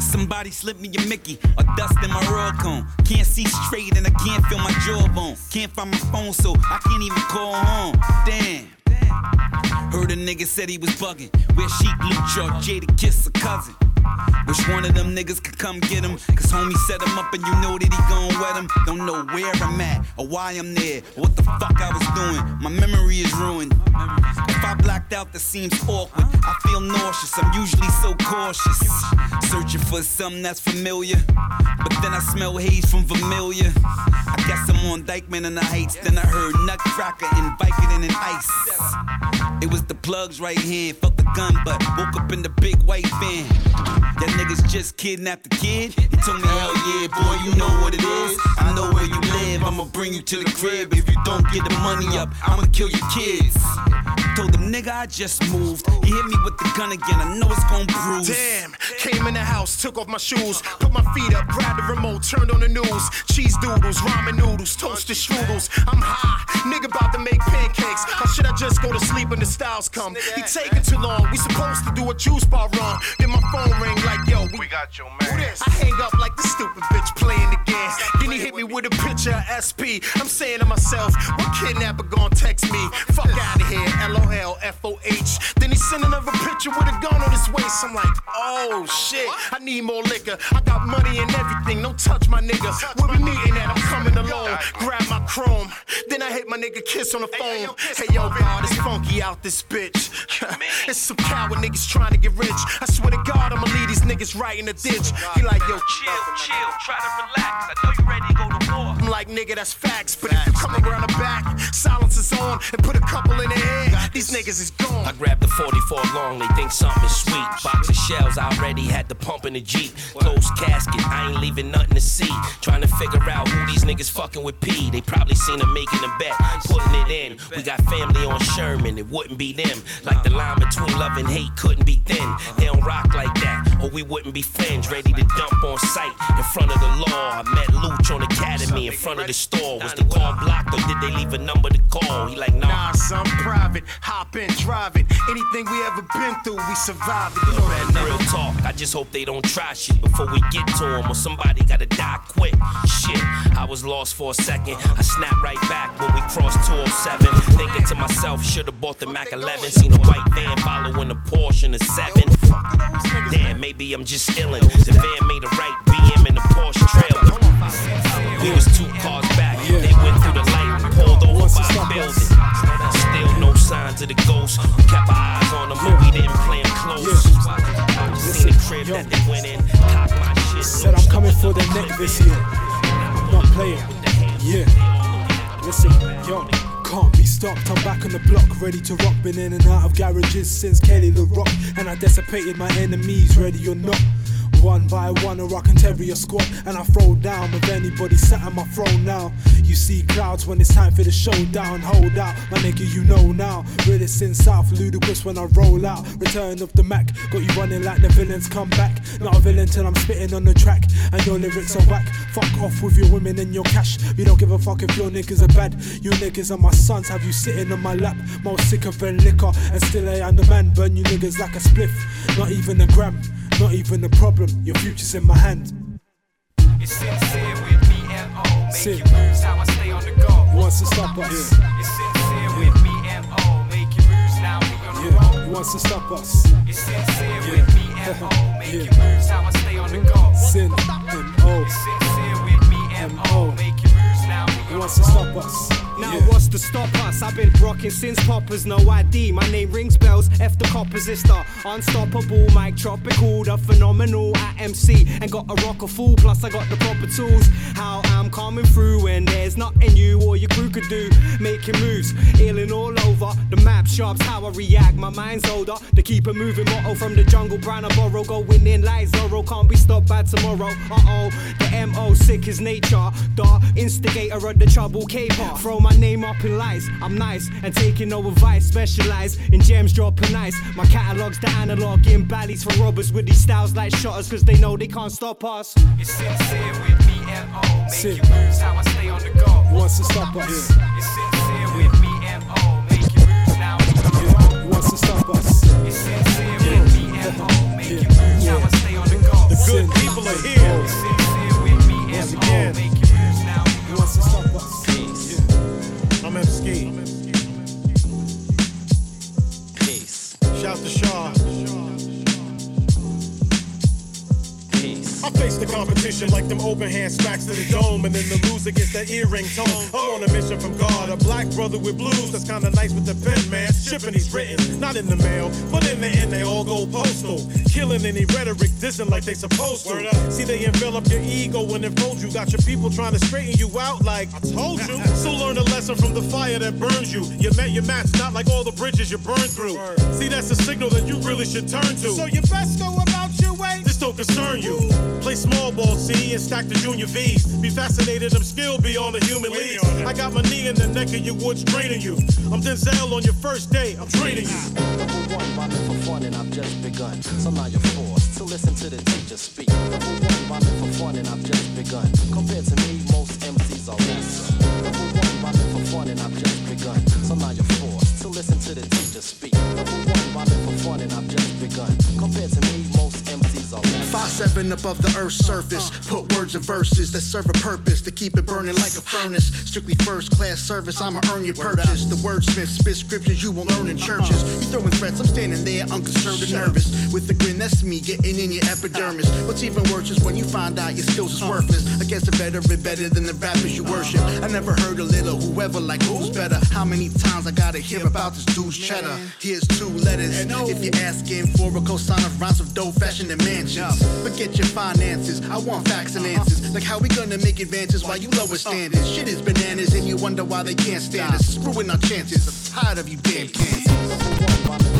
Somebody slip me a Mickey or dust in my roll cone. Can't see straight and I can't feel my jawbone. Can't find my phone, so I can't even call home. Damn. Heard a nigga said he was bugging. Where she Luch or Jadakiss a cousin. Wish one of them niggas could come get him. Cause homie set him up and you know that he gon' wet him. Don't know where I'm at or why I'm there or what the fuck I was doing. My memory is ruined. If I blacked out, that seems awkward. I feel nauseous, I'm usually so cautious. Searching for something that's familiar. But then I smell haze from familiar. I guess I'm on Dyckman and the Heights. Then I heard Nutcracker and Vicodin and Ice. It was the plugs right here. The gun, but woke up in the big white van. That niggas just kidnapped the kid. He told me, hell yeah, boy, you know what it is. I know where you live. I'ma bring you to the crib. If you don't get the money up, I'ma kill your kids. Told him, nigga, I just moved. He hit me with the gun again. I know it's gon' bruise. Damn, came in the house, took off my shoes, put my feet up, grabbed the remote, turned on the news. Cheese doodles, ramen noodles, toasted strudels. I'm high, nigga about to make pancakes. Or should I just go to sleep when the styles come? He taking too long. We supposed to do a juice bar run. Then my phone ring like, yo, we, got your man. This. I hang up like the stupid bitch playing again. Then he hit me with a picture of SP. I'm saying to myself, what kidnapper gon' text me? Fuck out of here, LOL, FOH. Then he send another picture with a gun on his waist. I'm like, oh shit, I need more liquor. I got money and everything, don't touch my nigga. Where we meeting at? I'm coming alone. Grab my chrome. Then I hit my nigga kiss on the phone. Hey yo, God, it's funky out this bitch. it's some coward niggas trying to get rich. I swear to God, I'ma leave these niggas right in the ditch. He like, yo, Chill, chill, try to relax. I know you ready to go to war. I'm like, nigga, that's facts. But if you come around the back, silence is on, and put a couple in the head, these niggas is gone. I grabbed the 44 long, they think something sweet. Box of shells, I already had the pump in the Jeep. Closed casket, I ain't leaving nothing to see. Trying to figure out who these niggas fucking with P. They probably seen him making a bet, putting it in. We got family on Sherman, it wouldn't be them. Like the line between love and hate couldn't be thin. They don't rock like that, or we wouldn't be friends. Ready to dump on sight in front of the law. I met Luch on Academy in front of the store. Was the call blocked or did they leave a number to call? He like, nah. Nah, son, private. Hop in, drive it. Anything we ever been through, we survived it. You know that Real talk, I just hope they don't try shit before we get to them or somebody gotta die quick. Shit, I was lost for a second. I snapped right back when we crossed 207. Thinking to myself, should've bought the Mac 11. Seen a white van following a in a 7. Damn, maybe I'm just illin'. The van made a right BM in the Porsche trailer. We was two cars back. They went through the light, pulled over by a building. Still no signs of the ghost. Kept our eyes on them, but we didn't play close. Seen the crib that they went in, cocked my shit. Said I'm coming for the neck this year. Not playing. Yeah. Listen, yo. Can't be stopped, I'm back on the block, ready to rock. Been in and out of garages since Kelly the Rock, and I dissipated my enemies, ready or not. One by one, or I can carry a squad, and I throw down with anybody sat on my throne now. You see clouds when it's time for the showdown. Hold out, my nigga, you know now. Realest in South, ludicrous when I roll out. Return of the Mac, got you running like the villains come back. Not a villain till I'm spitting on the track, and your lyrics are whack. Fuck off with your women and your cash. We don't give a fuck if your niggas are bad. You niggas are my sons, have you sitting on my lap? More sicker than liquor, and still I am the man. Burn you niggas like a spliff, not even a gram. Not even a problem, your future's in my hand. It's sincere with me and O. Make Sin. you moves how I stay on the go. Who wants to stop us? It's sincere with me and O. Make moves now we on the Yeah, road. who wants to stop us? It's sincere with me and O. Make you moves how I stay on the go. Sin and O. It's sincere with me and O. Make you moves now we Who on wants the to stop us? Now Yeah. what's to stop us? I've been rocking since poppers, no ID. My name rings bells, F the coppers, it's the unstoppable, mic tropical, the phenomenal at MC. And got a rocker full, plus I got the proper tools. How I'm coming through when there's nothing you or your crew could do. Making moves, ailing all over. The map sharps how I react, my mind's older. The keep it moving motto from the jungle, brown and borrow. Going in like Zorro, can't be stopped by tomorrow. Uh oh, the MO sick is nature. The instigator of the trouble caper. Throw my my name up in lights. I'm nice and taking no advice. Specialize in gems dropping ice. My catalog's the analog in ballys for robbers with these styles like shutters, cause they know they can't stop us. It's sincere with me moves how I stay on the go. Who wants to stop us? Yeah. It's sincere with me Yeah. Who wants to stop us? It's sincere yeah. with me how I stay on the go. The good people are here. It's sincere with me Who wants to stop us? I'm MC. Peace. Shout to Shaw. I face the competition like them open hand smacks to the dome, and then the loser gets that earring tone. I'm on a mission from God, a black brother with blues that's kinda nice with the pen, man. Shipping these written, not in the mail, but in the end they all go postal. Killing any rhetoric, dissing like they supposed to. See, they envelop your ego and enfold you. Got your people trying to straighten you out like I told you. so learn a lesson from the fire that burns you. You met your match, not like all the bridges you burned through. See, that's a signal that you really should turn to. So you best go about your way. This don't concern you. Play small ball, see, and stack the junior V's. Be fascinated, I'm still beyond the human league. I got my knee in the neck of your woods draining you. I'm Denzel on your first day, I'm training you. Number one, rhyming for fun and I've just begun. So now you're forced to listen to the teacher speak. Number one, rhyming for fun and I've just begun. Compared to me, most MCs are lesser. Number one, rhyming for fun and I've just begun. So now you're forced to listen to the teacher speak. Number one, rhyming for fun and I've just begun. Compared to me, most MCs are lesser. Five seven above the earth's surface. Put words in verses that serve a purpose to keep it burning like a furnace. Strictly first class service, I'ma earn your purchase. The wordsmith spit scriptures you won't learn in churches. You throwing threats, I'm standing there unconcerned and nervous. With a grin, that's me getting in your epidermis. What's even worse is when you find out your skills is worthless. I guess a veteran better than the rappers you worship. I never heard a little whoever like who's better. How many times I gotta hear about this dude's cheddar? Here's two letters. If you're asking for a cosign of rhymes of dope fashion and mansions. Forget your finances, I want facts and answers. Like how we gonna make advances while you lower standards? Shit is bananas and you wonder why they can't stand us. Screwing our chances, I'm tired of you damn kids.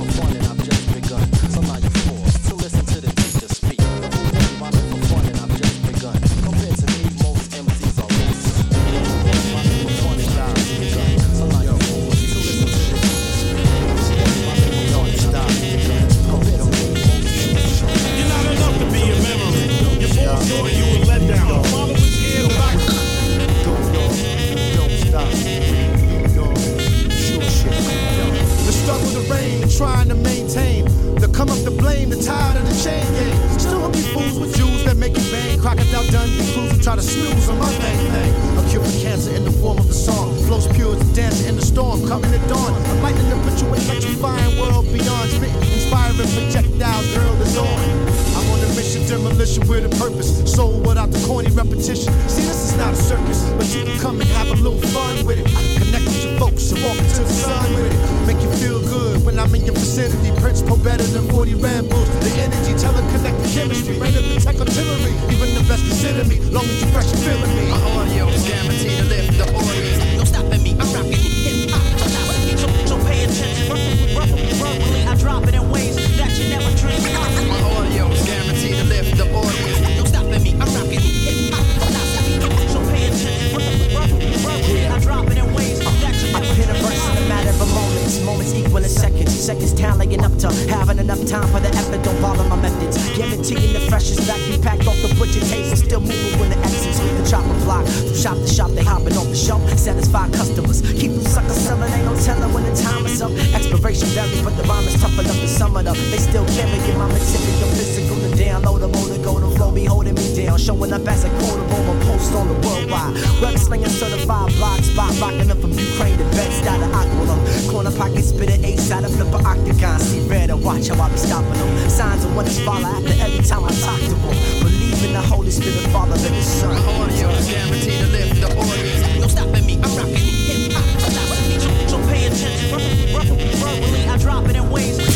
Try to snooze on up having enough time for the effort. Don't bother my methods. Guaranteeing the freshest vacuum packed off the butcher table. Still moving when the exits the chopper block. From shop to shop, they hopping off the shelf. Satisfy customers. Keep them suckers selling, ain't no telling when the time is up. Expiration varies, but the rhyme is tough enough to sum it up. They still carrying my material physical download a motor go to flow be holding me down. Showing up as a quotable, a on the worldwide. Web slinging certified blog spot, rocking up from Ukraine to Bed-Stuy to Aquila. Corner pocket spitter, ace out of flipper octagon. See red and watch how I be stopping them. Signs of wonders follow after every time I talk to them. Believe in the Holy Spirit, Father, and His Son. Audio is guaranteed to lift the audience. No stopping me, I'm rocking hip hop. So, pay attention. Verbally, I drop it in ways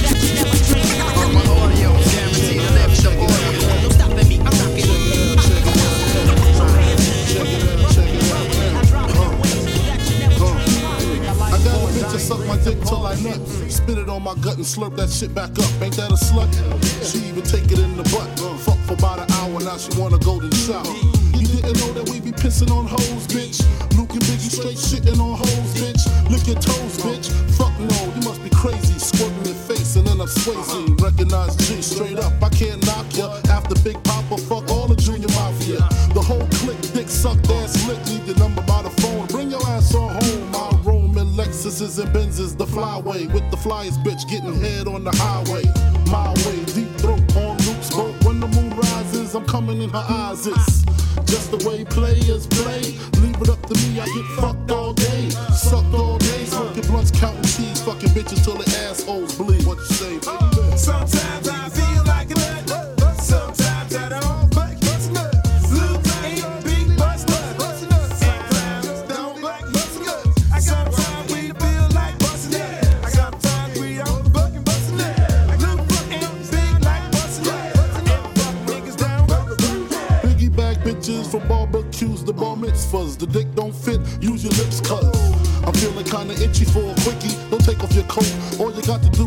till I nut. Spit it on my gut and slurp that shit back up. Ain't that a slut? She even take it in the butt. Fuck for about an hour, now she wanna go to the shower. You didn't know that we be pissing on hoes, bitch. Luke and Biggie straight shitting on hoes, bitch. Lick your toes, bitch. Fuck no, you must be crazy. Squirting your face and then I'm Swayze. Recognize G straight up. I can't knock ya. After Big Papa, fuck all Lexuses and Benzes, the flyway. With the flyest bitch getting head on the highway. My way, deep throat on Luke's boat. When the moon rises, I'm coming in her eyes. It's just the way players play. Leave it up to me, I get fucked all day. Sucked all day, smoking blunts, counting cheese, fucking bitches till the assholes bleed. From barbecues to bar mitzvahs. The dick don't fit, use your lips, cuz. I'm feeling kinda itchy for a quickie. Don't take off your coat, all you got to do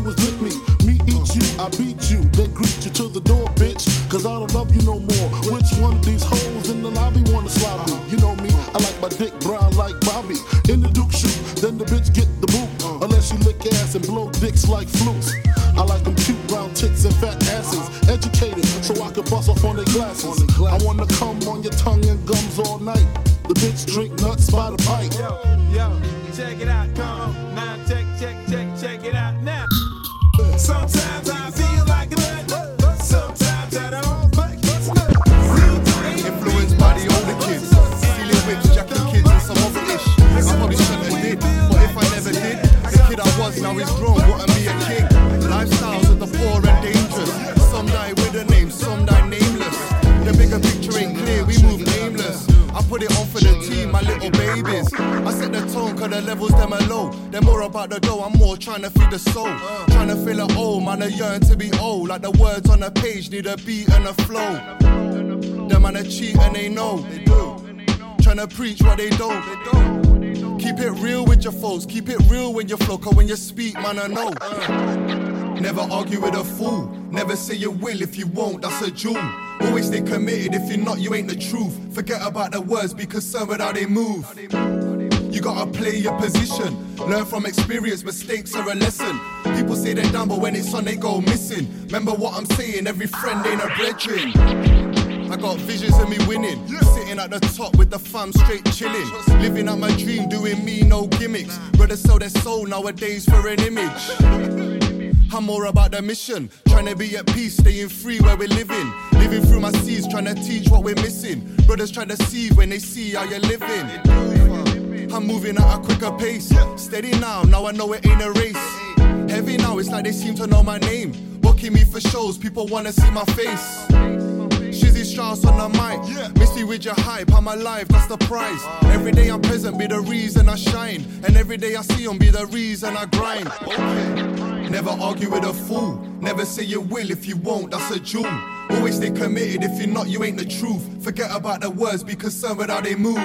put it on for the team, my little babies. I set the tone, cause the levels them are low. They're more about the dough, I'm more trying to feed the soul. Trying to feel it old, man, I yearn to be old. Like the words on the page need a beat and a flow. Them man a cheat and they know. They do. Trying to preach what they don't. They don't. Keep it real with your foes, keep it real when you flow, cause when you speak, man, I know. Never argue with a fool. Never say you will if you won't, that's a jewel. Always stay committed, if you're not, you ain't the truth. Forget about the words, be concerned with how they move. You gotta play your position. Learn from experience, mistakes are a lesson. People say they're down, but when it's on, they go missing. Remember what I'm saying, every friend ain't a brethren. I got visions of me winning. Sitting at the top with the fam straight chilling. Living out my dream, doing me, no gimmicks. Brothers sell their soul nowadays for an image. I'm more about the mission. Trying to be at peace, staying free where we're living. Living through my seas, trying to teach what we're missing. Brothers try to see when they see how you're living. I'm moving at a quicker pace. Steady now, now I know it ain't a race. Heavy now, it's like they seem to know my name. Booking me for shows, people wanna see my face. Shizzy Strauss on the mic. Miss me with your hype, I'm alive, that's the prize. Every day I'm present, be the reason I shine. And every day I see see 'em be the reason I grind. Never argue with a fool. Never say you will if you won't, that's a jewel. Always stay committed, if you're not, you ain't the truth. Forget about the words, be concerned with how they move.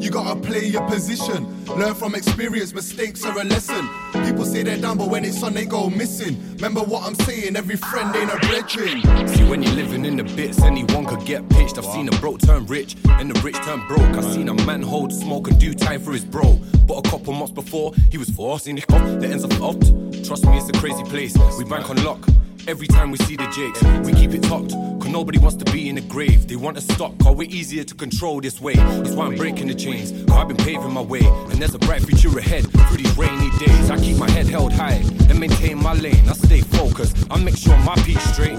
You gotta play your position. Learn from experience, mistakes are a lesson. People say they're down, but when it's on, they go missing. Remember what I'm saying, every friend ain't a brethren. See, when you're living in the bits, anyone could get pitched. I've seen a broke turn rich, and the rich turn broke. I've seen a man hold smoke and do time for his bro. But a couple months before, he was forced forcing the cop, the ends up out. Trust me, it's a crazy place. We bank on luck. Every time we see the jakes, we keep it tucked. Cause nobody wants to be in the grave. They want us stuck, cause we're easier to control this way. That's why I'm breaking the chains. Cause I've been paving my way. And there's a bright future ahead through these rainy days. I keep my head held high and maintain my lane. I stay focused. I make sure my peace straight.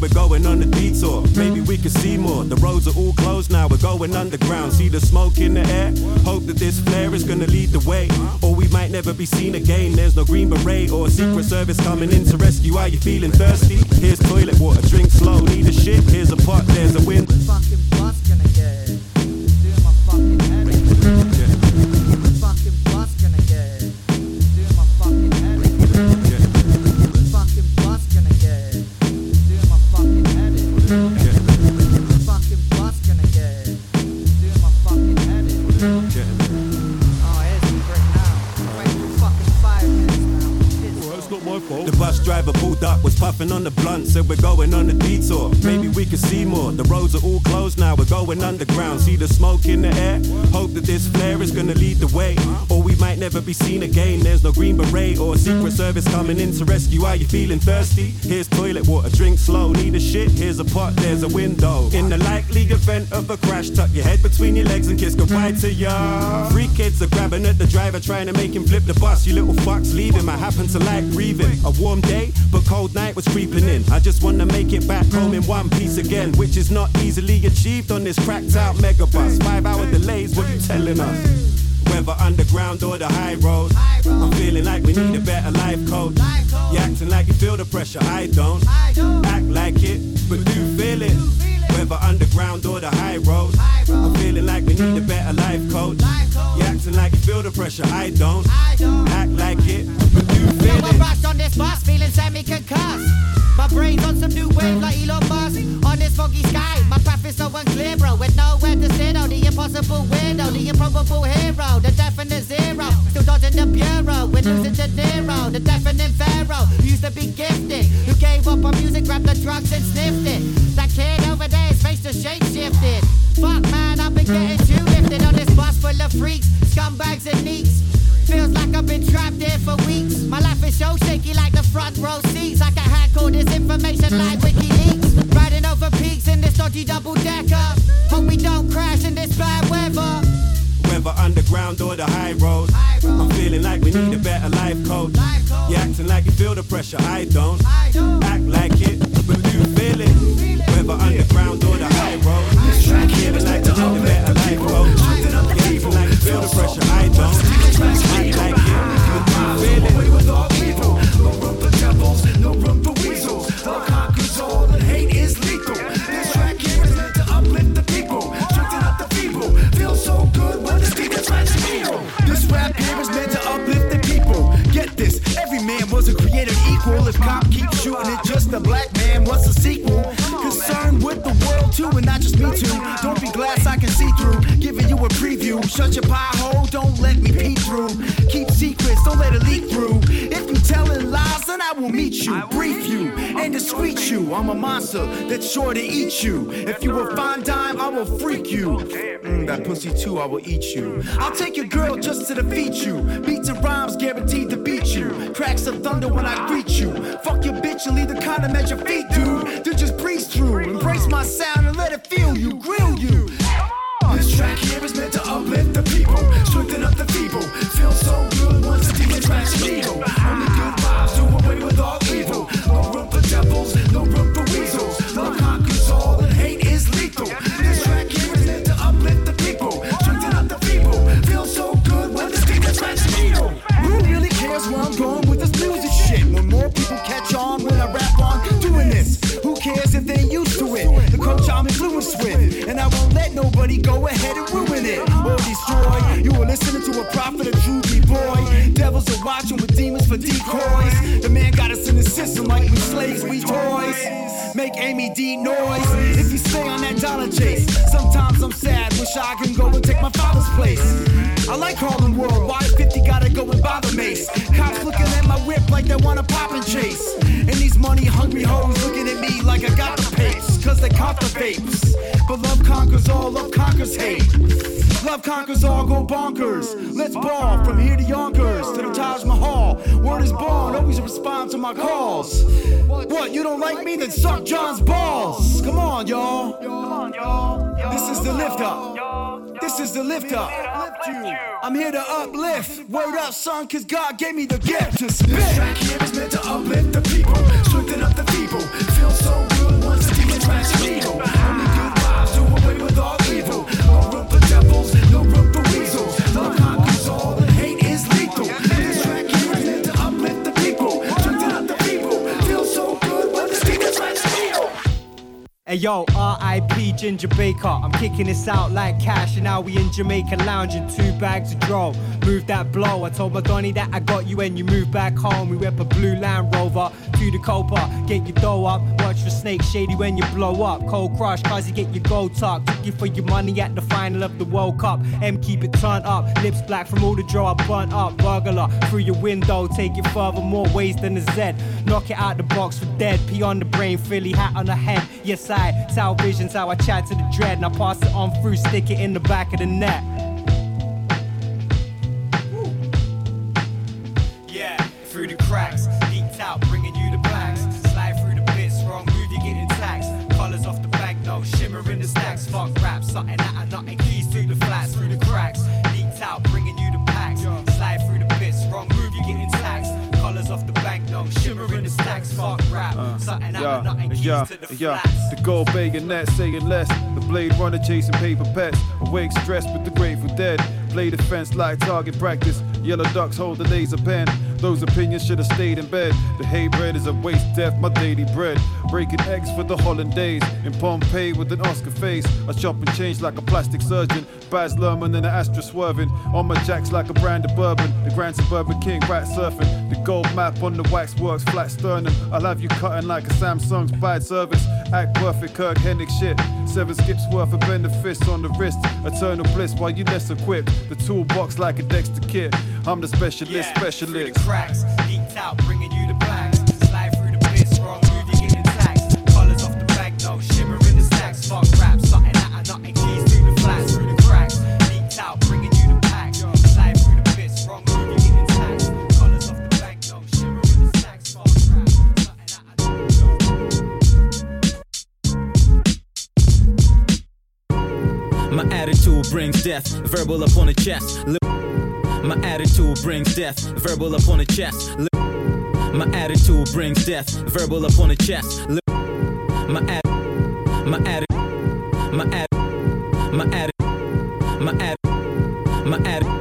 We're going on a detour. Maybe we can see more. The roads are all closed now, we're going underground. See the smoke in the air? Hope that this flare is gonna lead the way. Or we might never be seen again. There's no green beret or secret service coming in to rescue. Are you feeling thirsty? Here's toilet water, drink slow, need a shit. Here's a pot, there's a wind. The bus driver pulled up, was puffing on the blunt, said we're going on a detour. Maybe we could see more. The roads are all closed now, we're going underground. See the smoke in the air? Hope that this flare is gonna lead the way. Or we might never be seen again. There's no green beret or secret service coming in to rescue. Are you feeling thirsty? Here's toilet water, drink slow. Need a shit? Here's a pot, there's a window. In the likely event of a crash, tuck your head between your legs and kiss goodbye to ya. Three kids are grabbing at the driver, trying to make him flip the bus. You little fucks, leave him. I happen to like breathing. A warm day, but cold night was creeping in. I just wanna make it back home in one piece again, which is not easily achieved on this cracked out megabus. Five hour delays, what you telling us? Whether underground or the high road. I'm feeling like we need a better life coach. You acting like you feel the pressure, I don't. Act like it, but do feel it. Whether underground or the high road. I'm feeling like we need a better life coach. You acting like you feel the pressure, I don't. Act like it. Impossible window, the improbable hero, the definite zero. Still dodging the bureau, we're losing to Nero, the definite pharaoh. Who used to be gifted, who gave up on music, grabbed the drugs and sniffed it. That kid over there, his face just shape shifted. Fuck man, I've been getting too lifted on this bus full of freaks, scumbags and neeks. Feels like I've been trapped there for weeks. My life is so shaky like the front row seats. I can hack all this information like WikiLeaks. Over peaks in this dodgy double decker. Hope we don't crash in this bad weather. Whether underground or the high road. I'm feeling like we need a better life coach. You acting like you feel the pressure, I don't. Act like it, but do feel it. Whether underground or the high road. I'm feeling like we need a better life coach. You acting like you feel the pressure, I don't. Act like it, but do feel it. No room for no room your pie hole, don't let me peek through. Keep secrets, don't let it leak through. If you're telling lies, then I will meet you, brief you, and discreet you. I'm a monster that's sure to eat you. If you a fine dime, I will freak you. Mm, that pussy too, I will eat you. I'll take your girl just to defeat you. Beats and rhymes guaranteed to beat you. Cracks of thunder when I greet you. Fuck your bitch and leave the condom at your feet, dude. Then just breeze through. Embrace my sound and let it feel you, grill you. This track here is meant to uplift demons match. Only good vibes do away with all conquers all, go bonkers. Let's ball from here to Yonkers to the Taj Mahal. Word is born, always respond to my calls. What, you don't like me? Then suck John's balls. Come on, y'all. This is the lift up. This is the lift up. I'm here to uplift. Word up, son, cause God gave me the gift to spit. This track here is meant to uplift the people, strengthen up the feeble. Feel so good once the demons match evil. Hey yo, R.I.P. Ginger Baker. I'm kicking this out like cash, and now we in Jamaica lounging. Two bags of draw. Move that blow. I told my Donny that I got you when you move back home. We whip a blue Land Rover to the Copa. Get your dough up. Watch for Snake Shady when you blow up. Cold Crush, cause you get your gold tuck. Took you for your money at the final of the World Cup. M keep it turned up. Lips black from all the draw I burnt up. Burglar through your window. Take it further, more ways than a Z. Knock it out the box for dead. Pee on the brain, Philly hat on the head. Yes, I. Salvation's how I chat to the dread. And I pass it on through, stick it in the back of the net. Through the cracks, leaked out, bringing you the bags. Slide through the bits, wrong move, you're getting taxed. Colors off the bank, no shimmer in the stacks. Fuck rap, something that I nothing. Keys through the flats, through the cracks. Leaked out, bringing you the packs. Slide through the bits, wrong move, you're getting taxed. Colors off the bank, no shimmer in the stacks. Fuck rap, uh, something that I Yeah, nothing. Keys yeah, to the yeah. flats. The gold bayonet saying less. The blade runner chasing paper pets. Awake stressed with the grateful dead. Play defense like target practice. Yellow ducks hold the laser pen. Those opinions should have stayed in bed. The hay bread is a waste, death, my daily bread. Breaking eggs for the hollandaise. In Pompeii with an Oscar face. I chop and change like a plastic surgeon. Baz Luhrmann and an Astra swerving. On my jacks like a brand of bourbon. The Grand Suburban King rat surfing. The gold map on the waxworks, flat sternum. I'll have you cutting like a Samsung's bad service. Act perfect, Kirk Hennig shit. Seven skips worth of benefits on the wrist. Eternal bliss while you less equipped. The toolbox like a Dexter kit. I'm the specialist, specialist. Cracks, leaked out, bringing you the blacks. Slide through the bits, wrong you getting taxed. Colors off the back, no shimmer in the stacks. Fuck rap, something that I nothing keys through the flats, through the cracks. Leaked out, bringing you the pack. Slide through the bits, wrong you getting taxed. Colors off the back, no shimmer in the stacks. Fuck rap, something that I My attitude brings death, verbal upon the chest. My attitude brings death, verbal up on the chest. My attitude brings death, verbal up on the chest. My at, my at, my at, my at, my at, my at.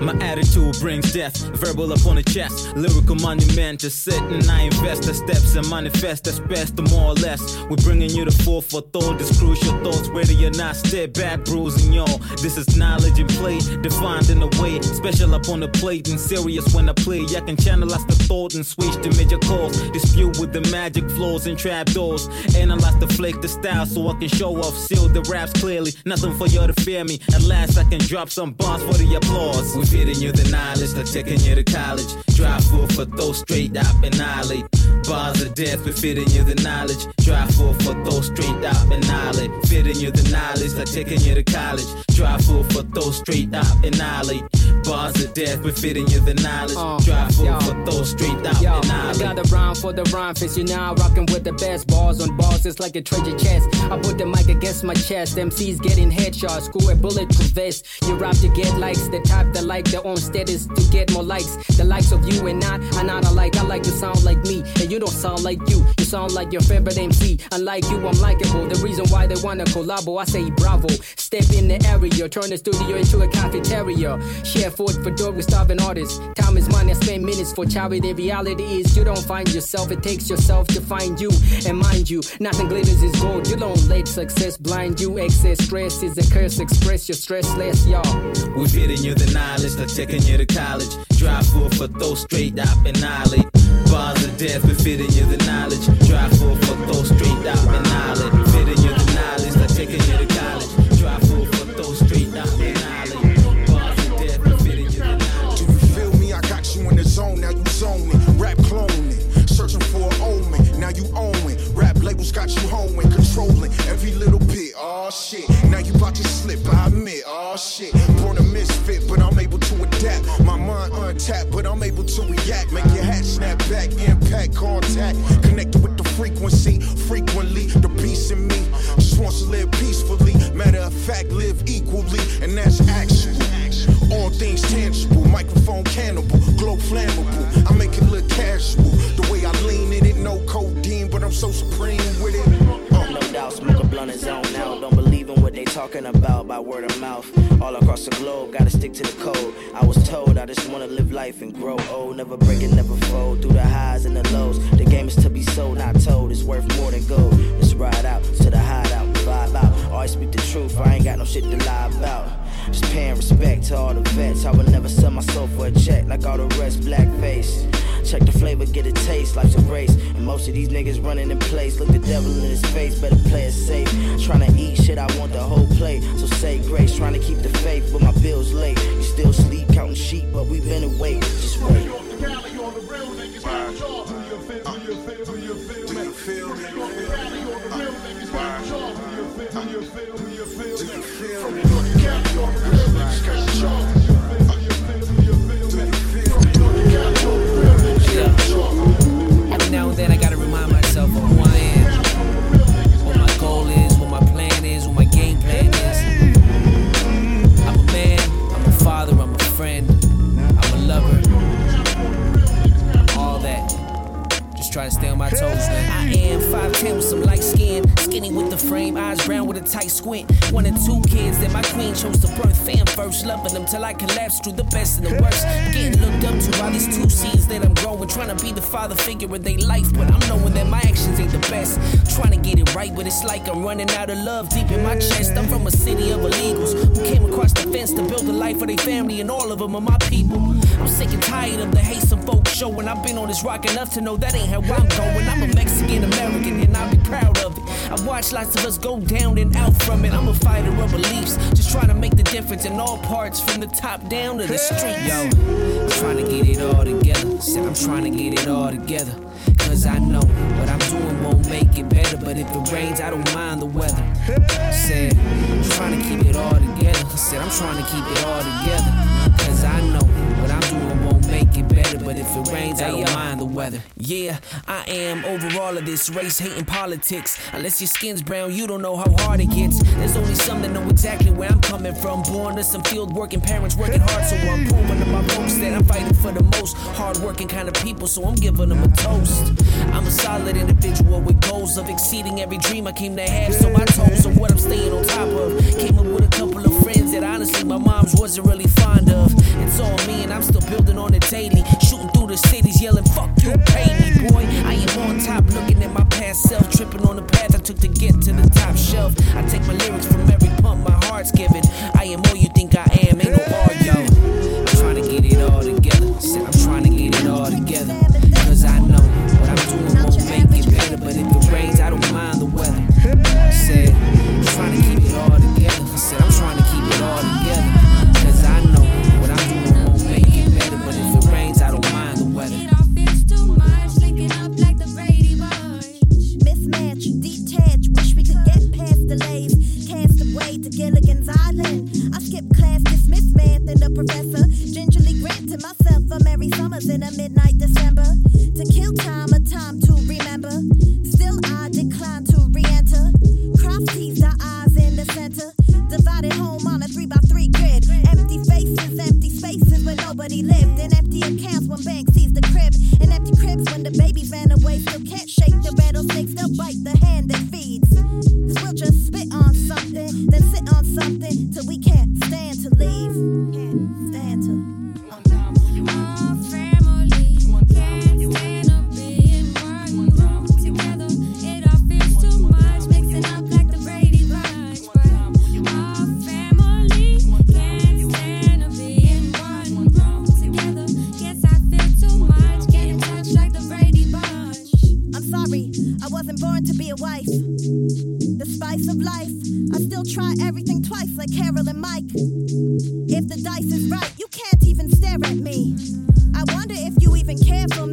My attitude brings death, verbal upon the chest. Lyrical monument to sit and I invest the steps and manifest that's best, the more or less. We're bringing you the four for thought, this crucial thoughts, ready or not, step back, bruising y'all. This is knowledge and play, defined in a way, special upon the plate and serious when I play. I can channelize the thought and switch to major calls, dispute with the magic flows and trapdoors. Analyze the flake, the style, so I can show off, seal the raps clearly. Nothing for you to fear me. At last, I can drop some bombs for the applause. Feeding you the knowledge, like taking you to college. Dry food for those straight up annihilate. Bars of death, we feeding you the knowledge. Drive food for those straight up annihilate. Feeding you the knowledge, like taking you to college. Drive food for those straight up annihilate. Bars of death, we feeding you the knowledge. Uh, Dry food for those straight up Yo, I got a rhyme for the rhyme face. You now rocking with the best bars on bars. It's like a treasure chest. I put the mic against my chest. MCs getting headshots. School a bulletproof vest. You rap to get likes. The type that like their own status to get more likes. The likes of you and not are not alike. I like to sound like me, and you don't sound like you. You sound like your favorite MC. Unlike you, I'm likable. The reason why they wanna collabo, I say bravo. Step in the area, turn the studio into a cafeteria. Share food for dope with starving artists. Time is money, I spend minutes for charity. Reality is you don't find yourself, it takes yourself to find you. And mind you, nothing glitters is gold. You don't let success blind you. Excess stress is a curse. Express your stress less, y'all. We feeding you the knowledge, like taking you to college. Dry food for those straight up annihilate. Bars of death, we feeding you the knowledge. Food for those straight up annihilate. Feeding got you hoeing, controlling every little bit. Oh shit, now you about to slip, I admit. Oh shit, born a misfit, but I'm able to adapt. My mind untapped, but I'm able to react. Make your hat snap back, impact, contact. Connected with the frequency, frequently. The beast in me just wants to live peacefully. Matter of fact, live equally, and that's action. All things tangible, microphone cannibal, glow flammable. I make it look casual. The way I lean in it, no codeine, but I'm so supreme with it. Uh. No doubt, smoke a blunt and zone out. Don't believe in what they talking about by word of mouth. All across the globe, gotta stick to the code. I was told I just wanna live life and grow old. Never break it, never fold. Through the highs and the lows. The game is to be sold, not told. It's worth more than gold. Let's ride out to the hideout, vibe out. Always speak the truth, I ain't got no shit to lie about. Just paying respect to all the vets. I would never sell my soul for a check like all the rest. Blackface. Check the flavor, get a taste, life's a race. And most of these niggas running in place. Look the devil in his face, better play it safe. Tryna eat shit, I want the whole plate. So say grace, trying to keep the faith, but my bills late. You still sleep, counting sheep, but we been awake. Just wait. Might squint. One or two kids that my queen chose to birth. Fam first, loving them till I collapse through the best and the worst. Getting looked up to by these two seeds that I'm growing. Trying to be the father figure in their life, but I'm knowing that my actions ain't the best. Trying to get it right, but it's like I'm running out of love deep in my chest. I'm from a city of illegals who came across the fence to build a life for their family, and all of them are my people. I'm sick and tired of the hate some folks showing. I've been on this rock enough to know that ain't how I'm going. I'm a Mexican American, and I'll be proud of it. I've watched lots of us go down and out from it. I'm a fighter of beliefs, just trying to make the difference in all parts, from the top down to the street. Yo, I'm trying to get it all together. Said I'm trying to get it all together. Cause I know what I'm doing won't make it better. But if it rains, I don't mind the weather. Said, I'm trying to keep it all together. Said, I'm trying to keep it all together. Cause I know But if it rains, I don't mind the weather. Yeah, I am over all of this race hating politics. Unless your skin's brown, you don't know how hard it gets. There's only some that know exactly where I'm coming from. Born to some field working parents working hard, so I'm proving to my folks that I'm fighting for the most hard working kind of people, so I'm giving them a toast. I'm a solid individual with goals of exceeding every dream I came to have. So I told so what I'm staying on top of. Came up with a couple of friends that honestly my mom's wasn't really fond of. It's all me and I'm still building on it daily. The cities yelling, fuck you, pay me, boy. I am on top looking at my past self, tripping on the path I took to get to the top shelf. I take my lyrics from every pump my heart's given. I am all you think I am, ain't no R, yo. Delays. Mike. If the dice is right, you can't even stare at me. I wonder if you even care for me.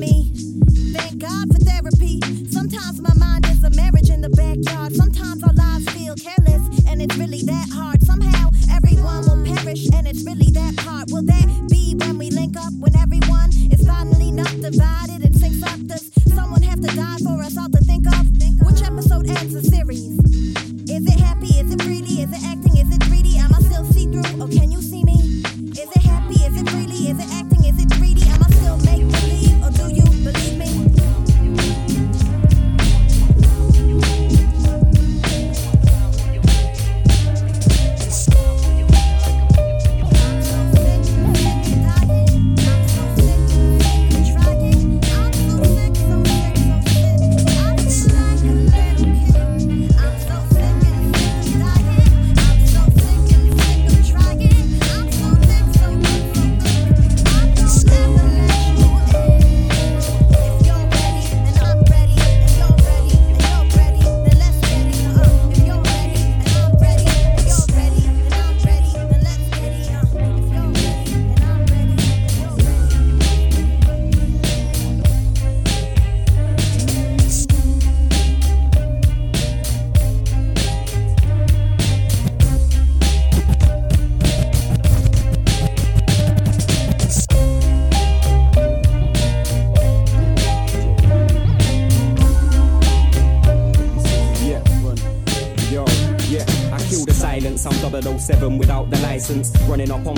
Running up on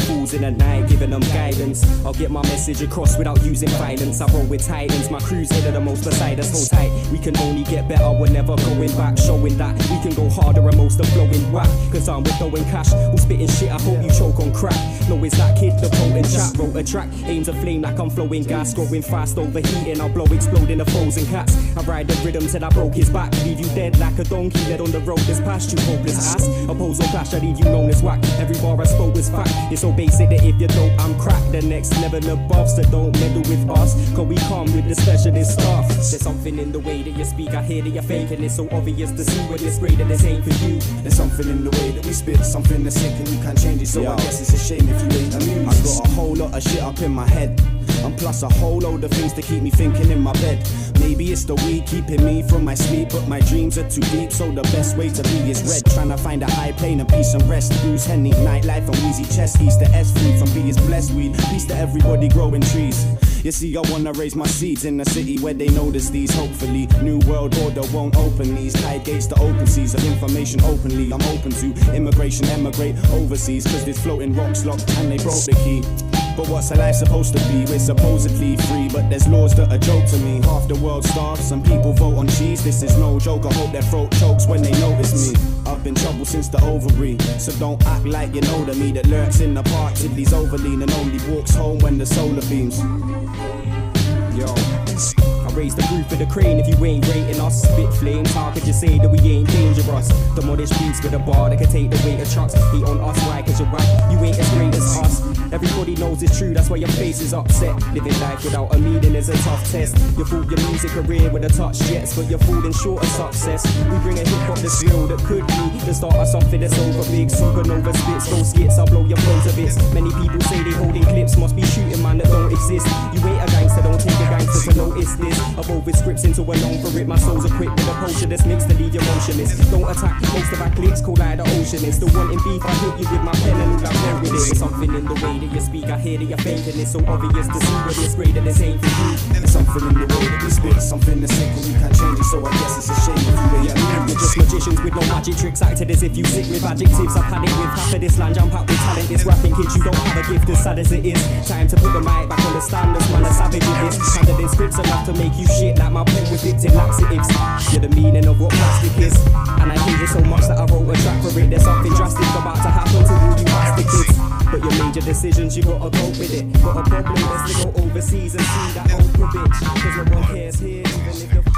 I'll get my message across without using violence. I roll with titans, my crew's headed the most beside us. Hold tight, we can only get better, we're never going back. Showing that we can go harder and most are flowing whack. Cause I'm with throwing cash, who's spitting shit, I hope you choke on crack. No, it's that kid, the potent chat, wrote a track. Aims a flame like I'm flowing gas, going fast, overheating. I'll blow, exploding the frozen cats. I ride the rhythm till I broke his back. Leave you dead like a donkey led on the road that's past you, hopeless ass. Oppose or clash, I leave you known as whack. Every bar I spoke was fact. It's so basic that if you don't, I'm cracked. The next level above, so don't meddle with us. Cause we come with the specialist stuff. There's something in the way that you speak, I hear that you're faking. It's so obvious to see when it's great that this ain't for you. There's something in the way that we spit, something that's sick and you can't change it. So I guess it's a shame if you ain't amused. I got a whole lot of shit up in my head. And plus a whole load of things to keep me thinking in my bed. Maybe it's the weed keeping me from my sleep, but my dreams are too deep. So the best way to be is red. Trying to find a high plane and peace and rest. Bruce Henny, nightlife and Wheezy chest. East to S free from B is blessed weed. Peace to everybody growing trees. You see, I wanna raise my seeds in a city where they notice these. Hopefully, new world order won't open these tight gates to open seas of information openly. I'm open to immigration, emigrate overseas, cause this floating rocks locked and they broke the key. But what's a life supposed to be? We're supposedly free, but there's laws that are joke to me. Half the world starves, some people vote on cheese. This is no joke. I hope their throat chokes when they notice me. I've been trouble since the ovary, so don't act like you know the me that lurks in the park till he's overlean and only walks home when the solar beams. Yo. I raise the roof of the crane if you ain't rating us. Spit flames, how could you say that we ain't dangerous? The modest beats with a bar that can take the weight of trucks. Hate on us, why? Cause you're right, you ain't as great as us. Everybody knows it's true, that's why your face is upset. Living life without a meaning is a tough test. You fooled your music career with a touch jets, but you're falling short of success. We bring a hip hop that's real that could be the start of something that's over big. Supernova spits, go skits, I'll blow your flow to bits. Many people say they holding clips, must be shooting man that don't exist. You ain't a gangster, don't take a gangster to notice this. I've over scripts into a loan for it. My soul's equipped with a potion that's mixed to leave you motionless. Don't attack most of our clicks, cool like the ocean is. Still wanting beef, I hit you with my pen and all I with it. Something in the way that you speak, I hear that you're faking. It's so obvious to see, it's great that this ain't for you. There's something in the way that we spit, something that's and you can't change it. So I guess it's a shame if you ain't. You're just magicians with no magic tricks, as if you sick with adjectives. I've had it with half of this land, jump out with talent. This rapping kids, you don't have a gift as sad as it is. Time to put the mic back on the stand, this man a savage it is. Handed in scripts enough to make you shit like my pen with dipped in laxatives. You're the meaning of what plastic is. And I hate it so much that I wrote a track for it. There's something drastic about to happen to all you plastic kids. But your major decisions, you gotta cope with it. Got a problem, let's go overseas and see that old bitch. Cause no one cares here, even if the